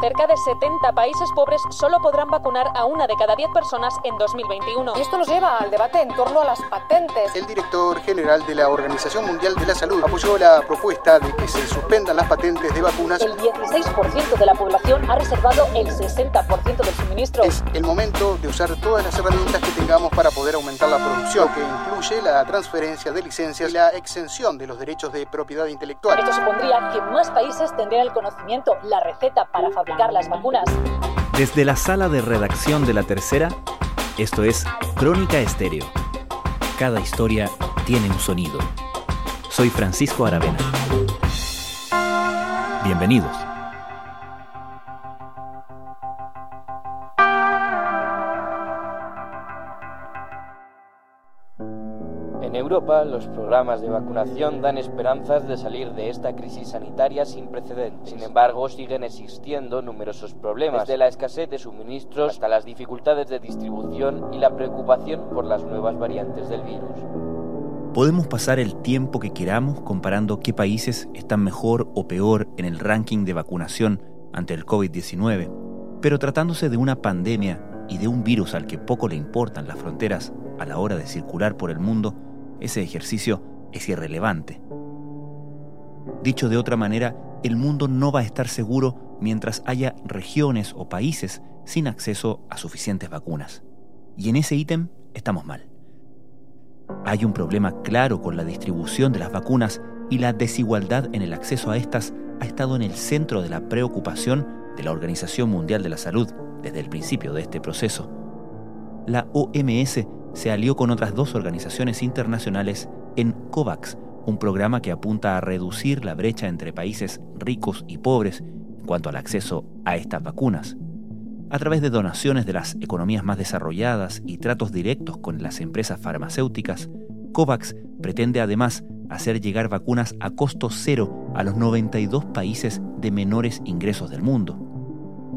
Cerca de 70 países pobres solo podrán vacunar a una de cada 10 personas en 2021. Y esto nos lleva al debate en torno a las patentes. El director general de la Organización Mundial de la Salud apoyó la propuesta de que se suspendan las patentes de vacunas. El 16% de la población ha reservado el 60% del suministro. Es el momento de usar todas las herramientas que tengamos para poder aumentar la producción, que incluye la transferencia de licencias y la exención de los derechos de propiedad intelectual. Esto supondría que más países tendrían el conocimiento, la receta para fabricar las vacunas. Desde la sala de redacción de La Tercera, esto es Crónica Estéreo. Cada historia tiene un sonido. Soy Francisco Aravena. Bienvenidos. Europa, los programas de vacunación dan esperanzas de salir de esta crisis sanitaria sin precedentes. Sin embargo, siguen existiendo numerosos problemas, desde la escasez de suministros hasta las dificultades de distribución y la preocupación por las nuevas variantes del virus. Podemos pasar el tiempo que queramos comparando qué países están mejor o peor en el ranking de vacunación ante el COVID-19, pero tratándose de una pandemia y de un virus al que poco le importan las fronteras a la hora de circular por el mundo, ese ejercicio es irrelevante. Dicho de otra manera, el mundo no va a estar seguro mientras haya regiones o países sin acceso a suficientes vacunas. Y en ese ítem estamos mal. Hay un problema claro con la distribución de las vacunas y la desigualdad en el acceso a estas ha estado en el centro de la preocupación de la Organización Mundial de la Salud desde el principio de este proceso. La OMS se alió con otras dos organizaciones internacionales en COVAX, un programa que apunta a reducir la brecha entre países ricos y pobres en cuanto al acceso a estas vacunas. A través de donaciones de las economías más desarrolladas y tratos directos con las empresas farmacéuticas, COVAX pretende además hacer llegar vacunas a costo cero a los 92 países de menores ingresos del mundo.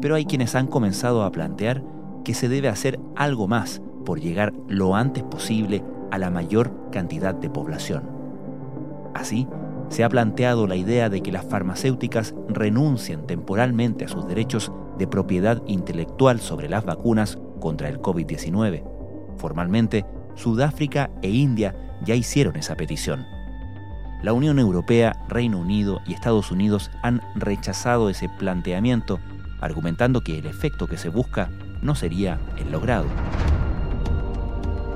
Pero hay quienes han comenzado a plantear que se debe hacer algo más por llegar lo antes posible a la mayor cantidad de población. Así, se ha planteado la idea de que las farmacéuticas renuncien temporalmente a sus derechos de propiedad intelectual sobre las vacunas contra el COVID-19. Formalmente, Sudáfrica e India ya hicieron esa petición. La Unión Europea, Reino Unido y Estados Unidos han rechazado ese planteamiento, argumentando que el efecto que se busca no sería el logrado.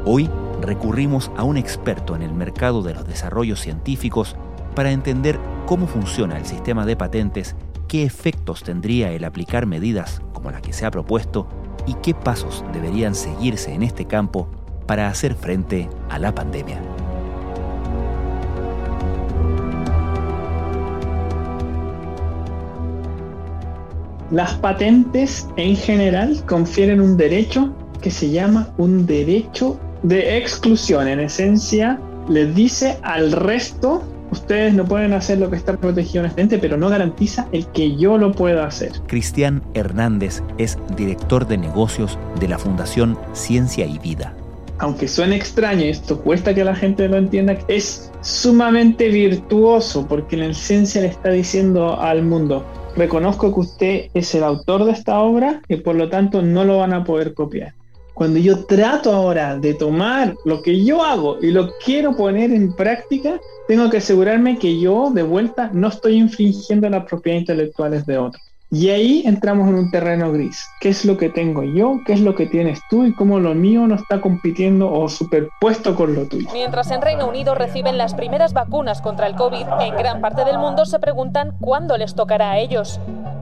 Hoy recurrimos a un experto en el mercado de los desarrollos científicos para entender cómo funciona el sistema de patentes, qué efectos tendría el aplicar medidas como la que se ha propuesto y qué pasos deberían seguirse en este campo para hacer frente a la pandemia. Las patentes en general confieren un derecho que se llama un derecho de exclusión. En esencia, les dice al resto, ustedes no pueden hacer lo que está protegido en este pero no garantiza el que yo lo pueda hacer. Cristian Hernández es director de negocios de la Fundación Ciencia y Vida. Aunque suene extraño, esto cuesta que la gente lo entienda, es sumamente virtuoso porque la ciencia le está diciendo al mundo, reconozco que usted es el autor de esta obra y por lo tanto no lo van a poder copiar. Cuando yo trato ahora de tomar lo que yo hago y lo quiero poner en práctica, tengo que asegurarme que yo de vuelta no estoy infringiendo las propiedades intelectuales de otros. Y ahí entramos en un terreno gris. ¿Qué es lo que tengo yo? ¿Qué es lo que tienes tú? Y cómo lo mío no está compitiendo o superpuesto con lo tuyo. Mientras en Reino Unido reciben las primeras vacunas contra el COVID, en gran parte del mundo se preguntan cuándo les tocará a ellos.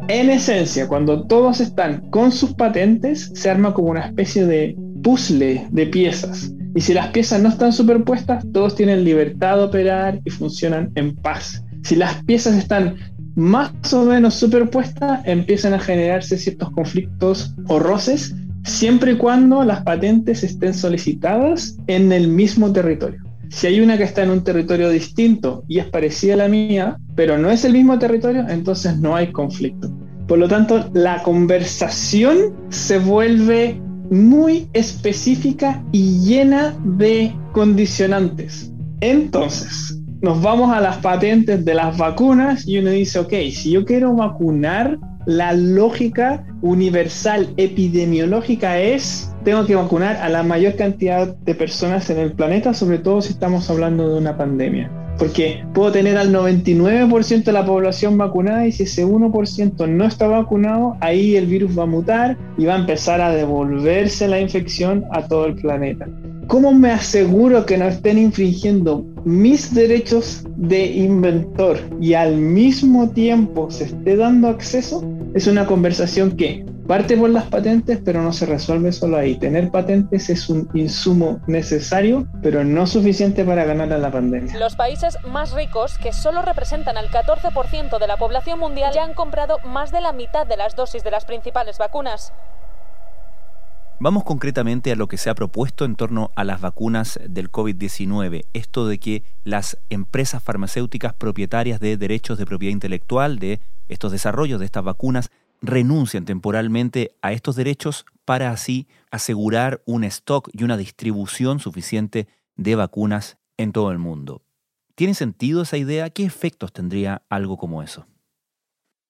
En esencia, cuando todos están con sus patentes, se arma como una especie de puzzle de piezas. Y si las piezas no están superpuestas, todos tienen libertad de operar y funcionan en paz. Si las piezas están más o menos superpuestas, empiezan a generarse ciertos conflictos o roces, siempre y cuando las patentes estén solicitadas en el mismo territorio. Si hay una que está en un territorio distinto y es parecida a la mía, pero no es el mismo territorio, entonces no hay conflicto. Por lo tanto, la conversación se vuelve muy específica y llena de condicionantes. Entonces, nos vamos a las patentes de las vacunas y uno dice, ok, si yo quiero vacunar la lógica universal epidemiológica es tengo que vacunar a la mayor cantidad de personas en el planeta, sobre todo si estamos hablando de una pandemia. Porque puedo tener al 99% de la población vacunada y si ese 1% no está vacunado, ahí el virus va a mutar y va a empezar a devolverse la infección a todo el planeta. ¿Cómo me aseguro que no estén infringiendo mis derechos de inventor y al mismo tiempo se esté dando acceso? Es una conversación que parte por las patentes, pero no se resuelve solo ahí. Tener patentes es un insumo necesario, pero no suficiente para ganar a la pandemia. Los países más ricos, que solo representan al 14% de la población mundial, ya han comprado más de la mitad de las dosis de las principales vacunas. Vamos concretamente a lo que se ha propuesto en torno a las vacunas del COVID-19, esto de que las empresas farmacéuticas propietarias de derechos de propiedad intelectual de estos desarrollos de estas vacunas renuncian temporalmente a estos derechos para así asegurar un stock y una distribución suficiente de vacunas en todo el mundo. ¿Tiene sentido esa idea? ¿Qué efectos tendría algo como eso?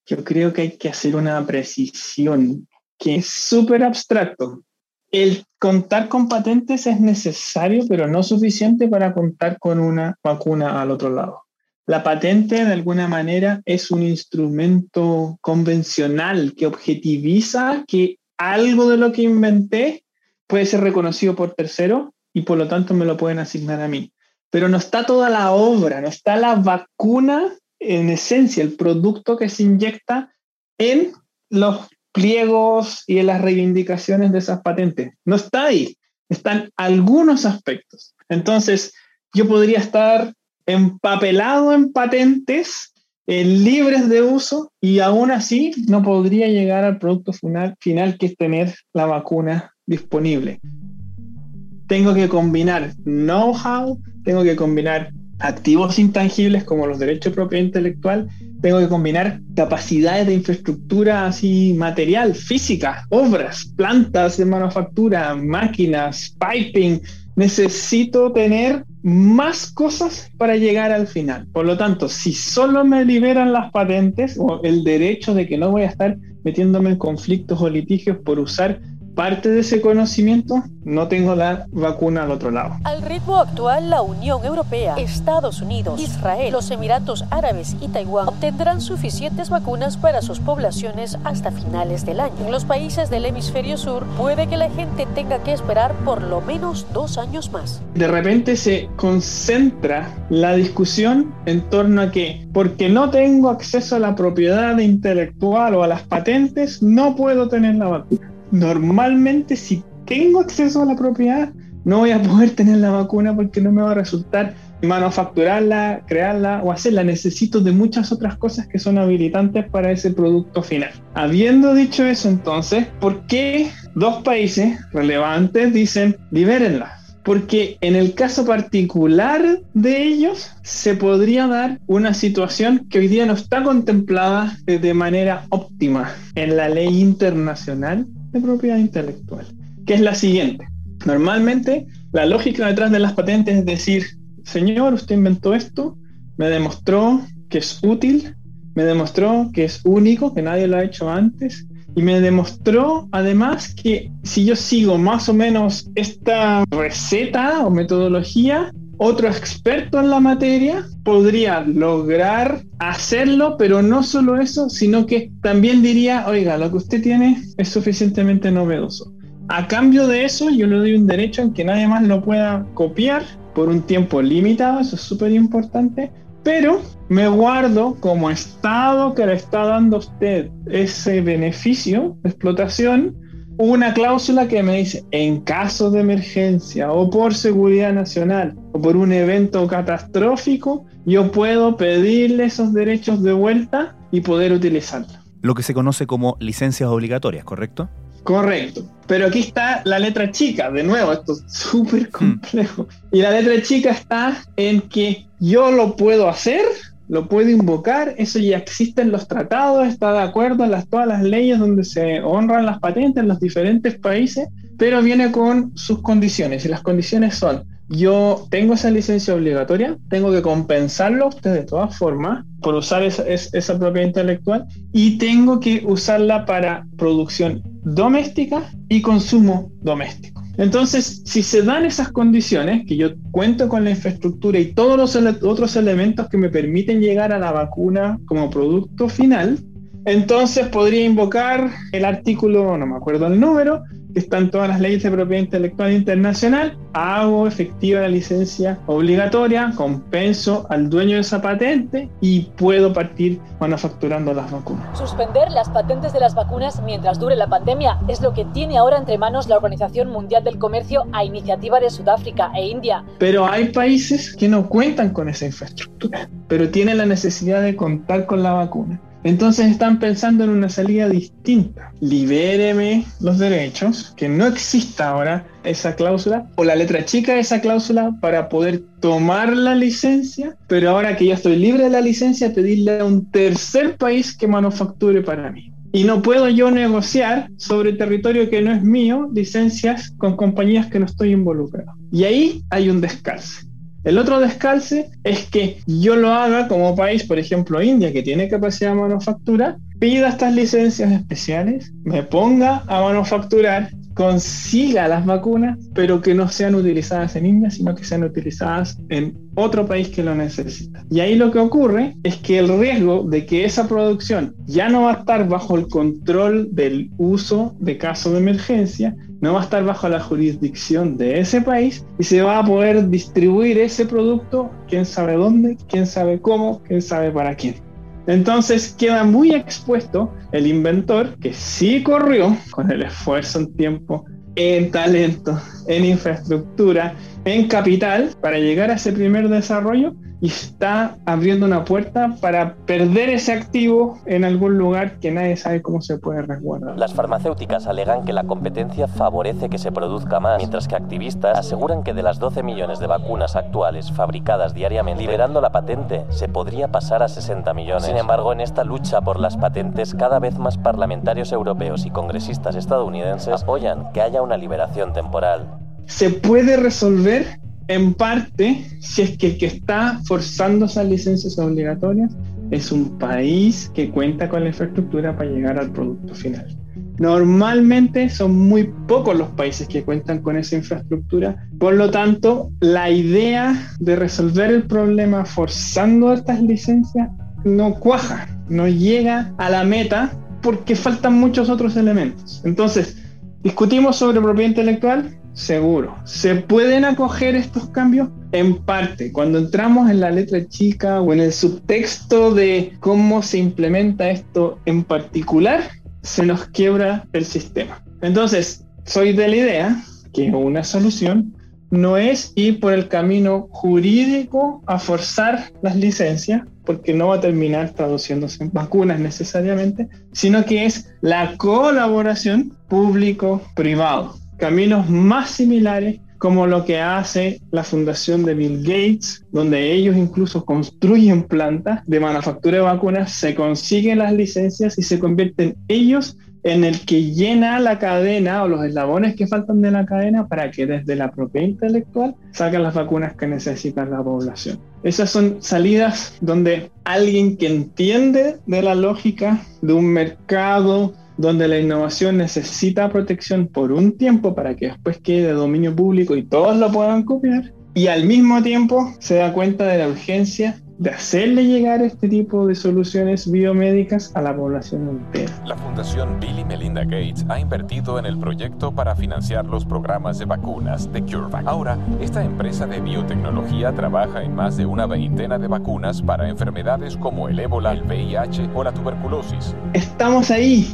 Yo creo que hay que hacer una precisión que es súper abstracto el contar con patentes es necesario, pero no suficiente para contar con una vacuna al otro lado. La patente, de alguna manera, es un instrumento convencional que objetiviza que algo de lo que inventé puede ser reconocido por tercero y por lo tanto me lo pueden asignar a mí. Pero no está toda la obra, no está la vacuna en esencia, el producto que se inyecta en los pliegos y en las reivindicaciones de esas patentes. No está ahí, están algunos aspectos. Entonces, yo podría estar empapelado en patentes libres de uso y aún así no podría llegar al producto final, final que es tener la vacuna disponible. Tengo que combinar know-how, tengo que combinar activos intangibles como los derechos de propiedad intelectual, tengo que combinar capacidades de infraestructura así material, física, obras, plantas de manufactura, máquinas, piping. Necesito tener más cosas para llegar al final. Por lo tanto, si solo me liberan las patentes o el derecho de que no voy a estar metiéndome en conflictos o litigios por usar parte de ese conocimiento, no tengo la vacuna al otro lado. Al ritmo actual, la Unión Europea, Estados Unidos, Israel, los Emiratos Árabes y Taiwán obtendrán suficientes vacunas para sus poblaciones hasta finales del año. En los países del hemisferio sur, puede que la gente tenga que esperar por lo menos dos años más. De repente se concentra la discusión en torno a que, porque no tengo acceso a la propiedad intelectual o a las patentes, no puedo tener la vacuna normalmente si tengo acceso a la propiedad, no voy a poder tener la vacuna porque no me va a resultar manufacturarla, crearla o hacerla. Necesito de muchas otras cosas que son habilitantes para ese producto final. Habiendo dicho eso, entonces, ¿por qué dos países relevantes dicen libérenla? Porque en el caso particular de ellos se podría dar una situación que hoy día no está contemplada de manera óptima en la ley internacional propiedad intelectual, que es la siguiente. Normalmente, la lógica detrás de las patentes es decir, señor, usted inventó esto, me demostró que es útil, me demostró que es único, que nadie lo ha hecho antes, y me demostró además que si yo sigo más o menos esta receta o metodología, otro experto en la materia podría lograr hacerlo, pero no solo eso, sino que también diría, oiga, lo que usted tiene es suficientemente novedoso. A cambio de eso, yo le doy un derecho en que nadie más lo pueda copiar por un tiempo limitado, eso es súper importante, pero me guardo como Estado que le está dando a usted ese beneficio de explotación una cláusula que me dice, en caso de emergencia o por seguridad nacional o por un evento catastrófico, yo puedo pedirle esos derechos de vuelta y poder utilizarlos. Lo que se conoce como licencias obligatorias, ¿correcto? Correcto. Pero aquí está la letra chica, de nuevo, esto es súper hmm. complejo. Y la letra chica está en que yo lo puedo hacer lo puede invocar, eso ya existe en los tratados, está de acuerdo en las, todas las leyes donde se honran las patentes en los diferentes países, pero viene con sus condiciones y las condiciones son, yo tengo esa licencia obligatoria, tengo que compensarlo de todas formas por usar esa, esa propiedad intelectual y tengo que usarla para producción doméstica y consumo doméstico. Entonces, si se dan esas condiciones, que yo cuento con la infraestructura y todos los otros elementos que me permiten llegar a la vacuna como producto final, entonces podría invocar el artículo, no me acuerdo el número, que están todas las leyes de propiedad intelectual internacional, hago efectiva la licencia obligatoria, compenso al dueño de esa patente y puedo partir manufacturando las vacunas. Suspender las patentes de las vacunas mientras dure la pandemia es lo que tiene ahora entre manos la Organización Mundial del Comercio a iniciativa de Sudáfrica e India. Pero hay países que no cuentan con esa infraestructura, pero tienen la necesidad de contar con la vacuna. Entonces están pensando en una salida distinta. Libéreme los derechos, que no exista ahora esa cláusula o la letra chica de esa cláusula para poder tomar la licencia, pero ahora que ya estoy libre de la licencia, pedirle a un tercer país que manufacture para mí. Y no puedo yo negociar sobre territorio que no es mío licencias con compañías que no estoy involucrado. Y ahí hay un descalce. El otro descalce es que yo lo haga como país, por ejemplo India, que tiene capacidad de manufactura, pida estas licencias especiales, me ponga a manufacturar, consiga las vacunas, pero que no sean utilizadas en India, sino que sean utilizadas en otro país que lo necesita. Y ahí lo que ocurre es que el riesgo de que esa producción ya no va a estar bajo el control del uso de caso de emergencia, no va a estar bajo la jurisdicción de ese país y se va a poder distribuir ese producto, quién sabe dónde, quién sabe cómo, quién sabe para quién. Entonces queda muy expuesto el inventor que sí corrió con el esfuerzo en tiempo, en talento, en infraestructura, en capital para llegar a ese primer desarrollo y está abriendo una puerta para perder ese activo en algún lugar que nadie sabe cómo se puede resguardar. Las farmacéuticas alegan que la competencia favorece que se produzca más, mientras que activistas aseguran que de las 12 millones de vacunas actuales fabricadas diariamente, liberando la patente, se podría pasar a 60 millones. Sin embargo, en esta lucha por las patentes, cada vez más parlamentarios europeos y congresistas estadounidenses apoyan que haya una liberación temporal. Se puede resolver en parte, si es que el que está forzando esas licencias obligatorias es un país que cuenta con la infraestructura para llegar al producto final. Normalmente son muy pocos los países que cuentan con esa infraestructura, por lo tanto, la idea de resolver el problema forzando estas licencias no cuaja, no llega a la meta porque faltan muchos otros elementos. Entonces, discutimos sobre propiedad intelectual, Seguro. ¿Se pueden acoger estos cambios? En parte, cuando entramos en la letra chica o en el subtexto de cómo se implementa esto en particular, se nos quiebra el sistema. Entonces, soy de la idea que una solución no es ir por el camino jurídico a forzar las licencias, porque no va a terminar traduciéndose en vacunas necesariamente, sino que es la colaboración público-privado caminos más similares como lo que hace la fundación de Bill Gates, donde ellos incluso construyen plantas de manufactura de vacunas, se consiguen las licencias y se convierten ellos en el que llena la cadena o los eslabones que faltan de la cadena para que desde la propiedad intelectual saquen las vacunas que necesita la población. Esas son salidas donde alguien que entiende de la lógica de un mercado, donde la innovación necesita protección por un tiempo para que después quede de dominio público y todos lo puedan copiar, y al mismo tiempo se da cuenta de la urgencia de hacerle llegar este tipo de soluciones biomédicas a la población entera. La Fundación Bill y Melinda Gates ha invertido en el proyecto para financiar los programas de vacunas de CureVac. Ahora, esta empresa de biotecnología trabaja en más de una veintena de vacunas para enfermedades como el ébola, el VIH o la tuberculosis. Estamos ahí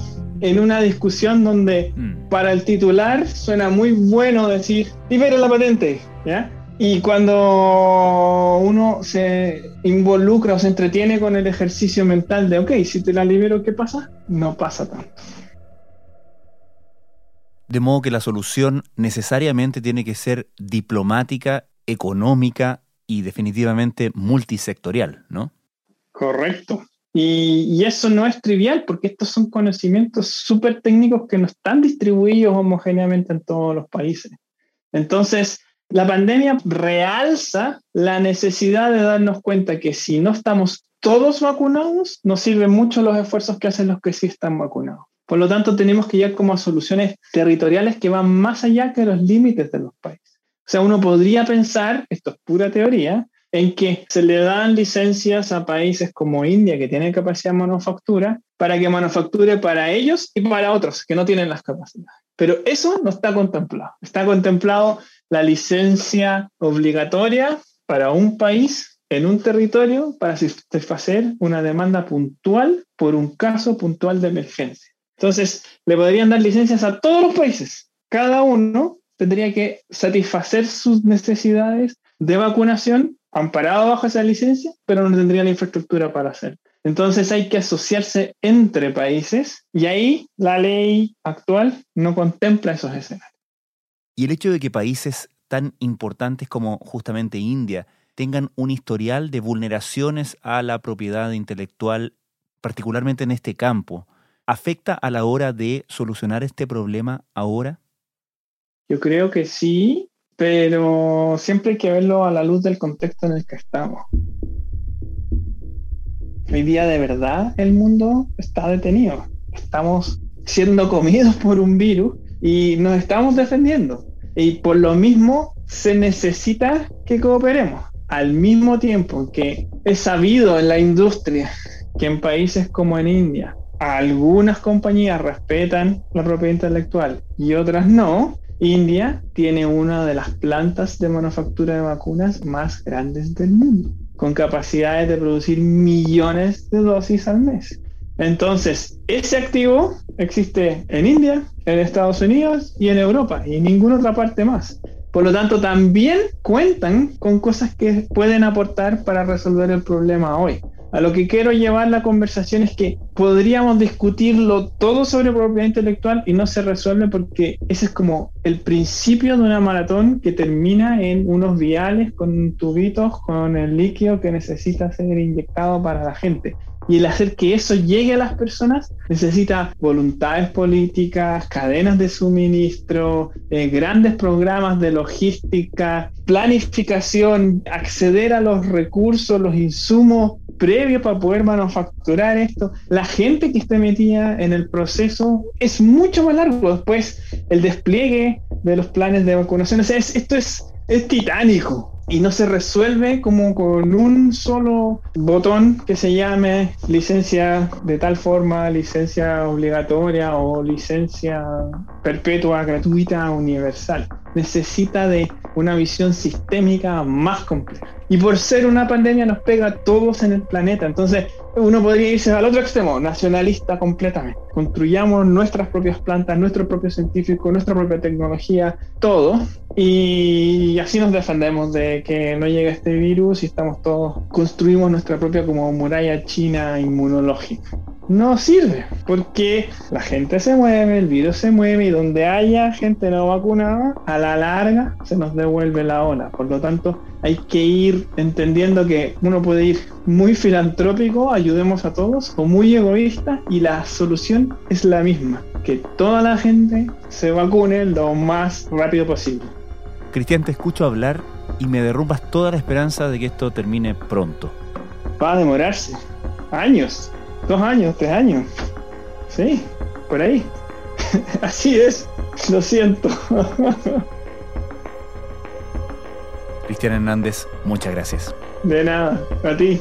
en una discusión donde mm. para el titular suena muy bueno decir, libera la patente, ¿ya? Y cuando uno se involucra o se entretiene con el ejercicio mental de, ok, si te la libero, ¿qué pasa? No pasa tanto. De modo que la solución necesariamente tiene que ser diplomática, económica y definitivamente multisectorial, ¿no? Correcto. Y, eso no es trivial porque estos son conocimientos súper técnicos que no están distribuidos homogéneamente en todos los países. Entonces, La pandemia realza la necesidad de darnos cuenta que si no estamos todos vacunados, nos sirven mucho los esfuerzos que hacen los que sí están vacunados. Por lo tanto, tenemos que llegar como a soluciones territoriales que van más allá que los límites de los países. O sea, uno podría pensar, esto es pura teoría, en que se le dan licencias a países como India, que tienen capacidad de manufactura, para que manufacture para ellos y para otros que no tienen las capacidades. Pero eso no está contemplado. Está contemplado la licencia obligatoria para un país en un territorio para satisfacer una demanda puntual por un caso puntual de emergencia. Entonces, le podrían dar licencias a todos los países. Cada uno tendría que satisfacer sus necesidades de vacunación amparado bajo esa licencia, pero no tendría la infraestructura para hacerlo. Entonces hay que asociarse entre países y ahí la ley actual no contempla esos escenarios. Y el hecho de que países tan importantes como justamente India tengan un historial de vulneraciones a la propiedad intelectual, particularmente en este campo, ¿afecta a la hora de solucionar este problema ahora? Yo creo que sí, pero siempre hay que verlo a la luz del contexto en el que estamos. Hoy día de verdad el mundo está detenido. Estamos siendo comidos por un virus y nos estamos defendiendo. Y por lo mismo se necesita que cooperemos. Al mismo tiempo que es sabido en la industria que en países como en India algunas compañías respetan la propiedad intelectual y otras no, India tiene una de las plantas de manufactura de vacunas más grandes del mundo, con capacidades de producir millones de dosis al mes. Entonces, ese activo existe en India, en Estados Unidos y en Europa y en ninguna otra parte más. Por lo tanto, también cuentan con cosas que pueden aportar para resolver el problema hoy. A lo que quiero llevar la conversación es que podríamos discutirlo todo sobre propiedad intelectual y no se resuelve porque ese es como el principio de una maratón que termina en unos viales con tubitos con el líquido que necesita ser inyectado para la gente. Y el hacer que eso llegue a las personas necesita voluntades políticas, cadenas de suministro, eh, grandes programas de logística, planificación, acceder a los recursos, los insumos previo para poder manufacturar esto, la gente que esté metida en el proceso es mucho más largo. Después, el despliegue de los planes de vacunación, o sea, esto es, es titánico y no se resuelve como con un solo botón que se llame licencia de tal forma, licencia obligatoria o licencia perpetua, gratuita, universal. Necesita de una visión sistémica más compleja. Y por ser una pandemia nos pega a todos en el planeta. Entonces uno podría irse al otro extremo, nacionalista completamente. Construyamos nuestras propias plantas, nuestro propio científico, nuestra propia tecnología, todo. Y así nos defendemos de que no llegue este virus y estamos todos, construimos nuestra propia como muralla china inmunológica no sirve, porque la gente se mueve, el virus se mueve y donde haya gente no vacunada, a la larga se nos devuelve la ola. Por lo tanto, hay que ir entendiendo que uno puede ir muy filantrópico, ayudemos a todos, o muy egoísta y la solución es la misma, que toda la gente se vacune lo más rápido posible. Cristian, te escucho hablar y me derrumbas toda la esperanza de que esto termine pronto. Va a demorarse años Dos años, tres años. Sí, por ahí. Así es, lo siento. Cristian Hernández, muchas gracias. De nada, a ti.